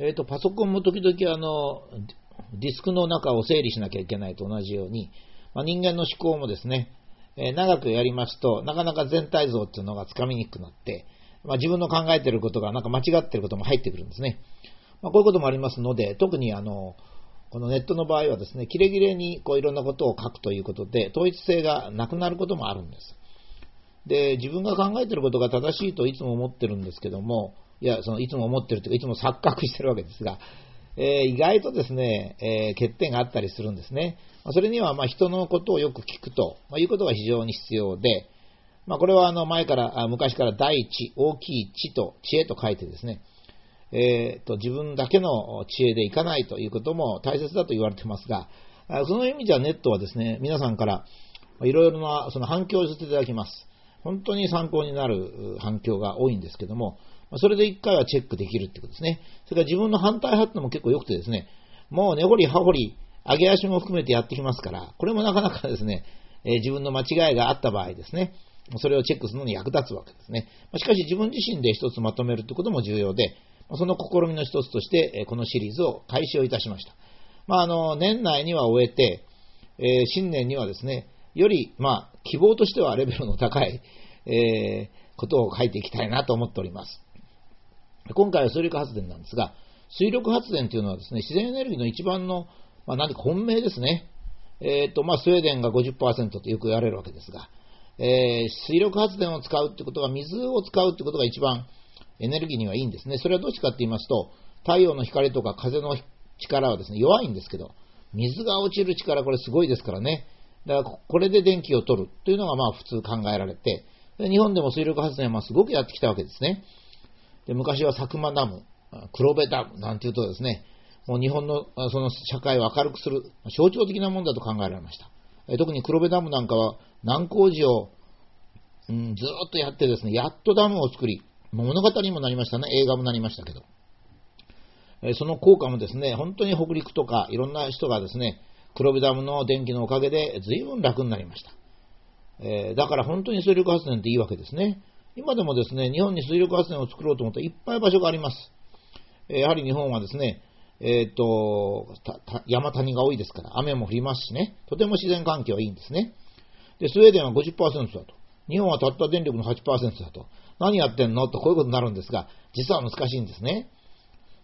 えっ、と、パソコンも時々あの、ディスクの中を整理しなきゃいけないと同じように、まあ、人間の思考もですね、えー、長くやりますと、なかなか全体像っていうのがつかみにくくなって、まあ、自分の考えてることがなんか間違ってることも入ってくるんですね。まあ、こういうこともありますので、特にあの、このネットの場合はですね、キレキレにこういろんなことを書くということで、統一性がなくなることもあるんです。で、自分が考えてることが正しいといつも思ってるんですけども、いや、そのいつも思ってるというか、いつも錯覚してるわけですが、えー、意外とですね、えー、欠点があったりするんですね。ま、それには、ま人のことをよく聞くと、ま、いうことが非常に必要で、まあ、これはあの前から、あ昔から第一、大きい知と知恵と書いてですね、えーと、自分だけの知恵でいかないということも大切だと言われてますが、その意味ではネットはですね、皆さんからいろいろなその反響をさせていただきます。本当に参考になる反響が多いんですけども、それで一回はチェックできるってことですね。それから自分の反対派ってのも結構良くてですね、もう根掘り葉掘り、上げ足も含めてやってきますから、これもなかなかですね、え、自分の間違いがあった場合ですね、それをチェックするのに役立つわけですね。しかし自分自身で一つまとめるということも重要で、その試みの一つとして、このシリーズを開始をいたしました。まあ、あの、年内には終えて、え、新年にはですね、より、まあ、希望としてはレベルの高い、えー、ことを書いていきたいなと思っております。今回は水力発電なんですが、水力発電というのはですね、自然エネルギーの一番の、まあ、何か本命ですね。えっ、ー、と、まあ、スウェーデンが50%とよく言われるわけですが、えー、水力発電を使うってことは、水を使うってことが一番エネルギーにはいいんですね。それはどっちかって言いますと、太陽の光とか風の力はですね、弱いんですけど、水が落ちる力、これすごいですからね。だから、これで電気を取るというのがまあ普通考えられて、日本でも水力発電はすごくやってきたわけですね。で昔は佐久間ダム、黒部ダムなんていうとですね、もう日本のその社会を明るくする象徴的なものだと考えられました。特に黒部ダムなんかは難工事を、うん、ずっとやってですね、やっとダムを作り、物語にもなりましたね、映画もなりましたけど。その効果もですね、本当に北陸とかいろんな人がですね、黒部ダムの電気のおかげで随分楽になりました。え、だから本当に水力発電っていいわけですね。今でもですね、日本に水力発電を作ろうと思ったらいっぱい場所があります。やはり日本はですね、えっ、ー、と、山谷が多いですから、雨も降りますしね、とても自然環境はいいんですね。で、スウェーデンは50%だと。日本はたった電力の8%だと。何やってんの？とこういうことになるんですが、実は難しいんですね。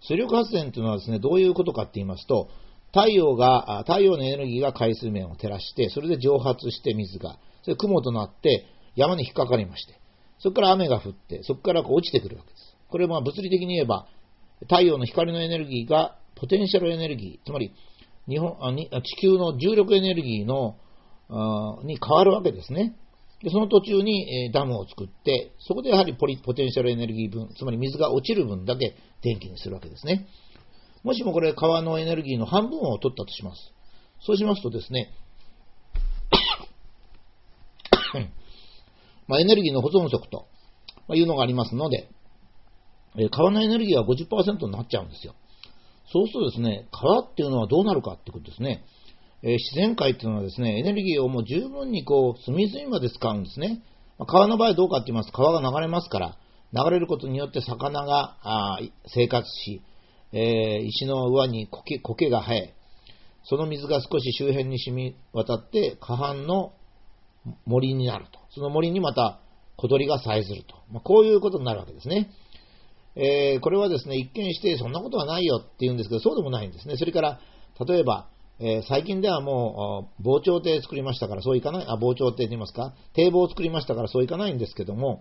水力発電というのはですね、どういうことかって言いますと、太陽が、太陽のエネルギーが海水面を照らして、それで蒸発して水が、それ雲となって山に引っかかりまして、そこから雨が降って、そこからこう落ちてくるわけです。これは物理的に言えば、太陽の光のエネルギーがポテンシャルエネルギー、つまり日本あ地球の重力エネルギーのに変わるわけですね。でその途中に、えダムを作って、そこでやはりポリポテンシャルエネルギー分、つまり水が落ちる分だけ電気にするわけですね。もしもこれ川のエネルギーの半分を取ったとします。そうしますとですね、まあ、エネルギーの保存則というのがありますので、川のエネルギーは50%になっちゃうんですよ。そうするとですね、川っていうのはどうなるかってことですね。え、自然界っていうのはですね、エネルギーをもう十分にこう、隅々まで使うんですね。ま、川の場合どうかって言いますと、川が流れますから、流れることによって魚があ生活し、えー、石の上に苔苔が生え、その水が少し周辺に染み渡って、河畔の森になると。その森にまた小鳥がさえずると。まあ、こういうことになるわけですね。えー、これはですね、一見してそんなことはないよって言うんですけど、そうでもないんですね。それから、例えば、えー、最近ではもう、防潮堤作りましたからそういかない、あ、防潮堤と言いますか、堤防を作りましたからそういかないんですけども、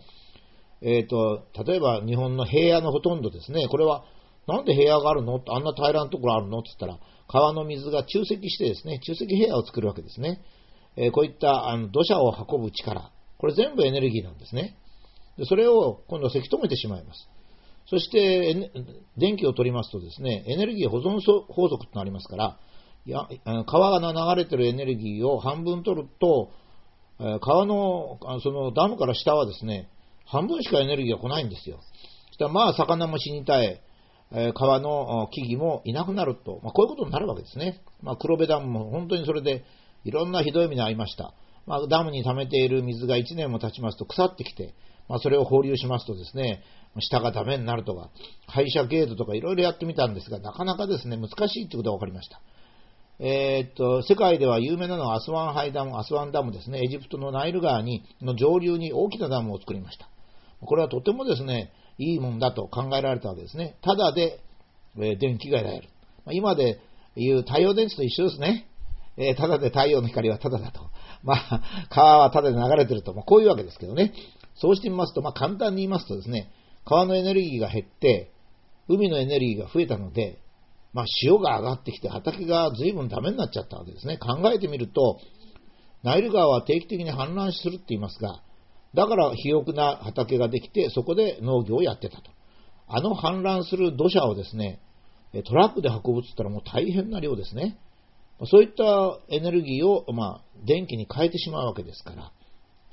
えっ、ー、と、例えば日本の平野のほとんどですね、これは、なんで平野があるの？あんな平らなところあるの？って言ったら、川の水が集積してですね、集積平野を作るわけですね。えー、こういったあの土砂を運ぶ力、これ全部エネルギーなんですね。でそれを今度はせき止めてしまいます。そして、電気を取りますとですね、エネルギー保存法則となりますから、や川が流れてるエネルギーを半分取ると、川のそのダムから下はですね、半分しかエネルギーが来ないんですよ。そしたらまあ魚も死に絶え、川の木々もいなくなると、まあ、こういうことになるわけですね。まあ、黒部ダムも本当にそれでいろんなひどい目に遭いました。まあ、ダムに溜めている水が1年も経ちますと腐ってきて、まあ、それを放流しますとですね、下がダメになるとか、排砂ゲートとかいろいろやってみたんですが、なかなかですね、難しいってことが分かりました。えー、っと、世界では有名なのはアスワンハイダム、アスワンダムですね、エジプトのナイル川に、の上流に大きなダムを作りました。これはとてもですね、いいもんだと考えられたわけですね。ただで、えー、電気が得られる。今で言う太陽電池と一緒ですね。えー、ただで太陽の光はただだと。まあ、川はただで流れてると。まあ、こういうわけですけどね。そうしてみますと、まあ、簡単に言いますとですね、川のエネルギーが減って、海のエネルギーが増えたので、まあ、潮が上がってきて畑が随分ダメになっちゃったわけですね。考えてみると、ナイル川は定期的に氾濫するって言いますが、だから肥沃な畑ができて、そこで農業をやってたと。あの氾濫する土砂をですね、トラックで運ぶって言ったらもう大変な量ですね。そういったエネルギーを、まあ、電気に変えてしまうわけですから、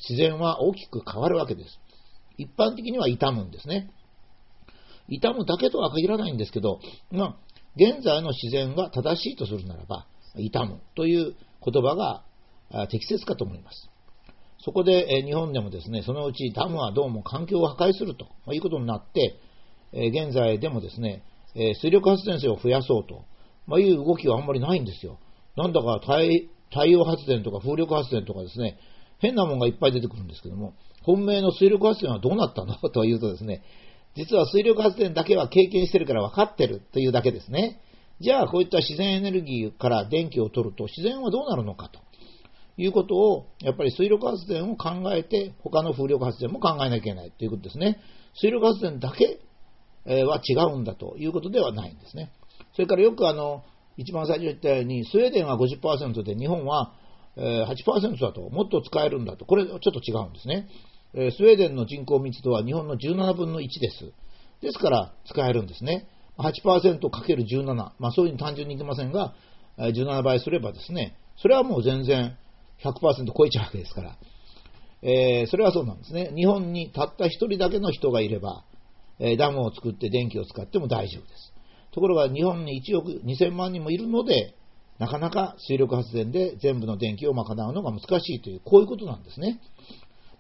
自然は大きく変わるわけです。一般的には傷むんですね。傷むだけとは限らないんですけど、まあ、現在の自然が正しいとするならば、傷むという言葉が適切かと思います。そこで日本でもですね、そのうちダムはどうも環境を破壊するということになって、現在でもですね、水力発電所を増やそうという動きはあんまりないんですよ。なんだか太陽発電とか風力発電とかですね、変なものがいっぱい出てくるんですけども、本命の水力発電はどうなったの？というとですね、実は水力発電だけは経験してるから分かってるというだけですね。じゃあ、こういった自然エネルギーから電気を取ると自然はどうなるのかということを、やっぱり水力発電を考えて、他の風力発電も考えなきゃいけないということですね。水力発電だけは違うんだということではないんですね。それからよくあの、一番最初言ったように、スウェーデンは50%で日本は8%だと、もっと使えるんだと、これちょっと違うんですね。スウェーデンの人口密度は日本の17分の1です。ですから使えるんですね。8%×17、まあそういうふうに単純に言ってませんが、17倍すればですね、それはもう全然100%超えちゃうわけですから、えー、それはそうなんですね。日本にたった1人だけの人がいれば、えダムを作って電気を使っても大丈夫です。ところが日本に1億2000万人もいるので、なかなか水力発電で全部の電気を賄うのが難しいという、こういうことなんですね。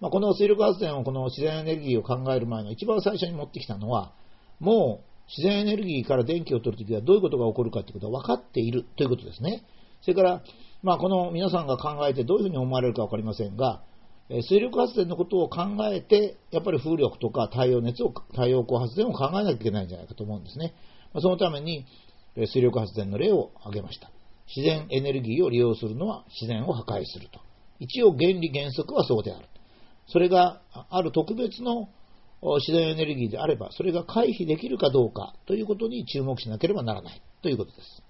まあ、この水力発電を、この自然エネルギーを考える前の一番最初に持ってきたのは、もう自然エネルギーから電気を取るときはどういうことが起こるかということは分かっているということですね。それから、まあ、この皆さんが考えてどういうふうに思われるか分かりませんが、水力発電のことを考えて、やっぱり風力とか太陽熱を、太陽光発電を考えなきゃいけないんじゃないかと思うんですね。そのために、水力発電の例を挙げました。自然エネルギーを利用するのは自然を破壊すると。一応原理原則はそうである。それがある特別の自然エネルギーであれば、それが回避できるかどうかということに注目しなければならないということです。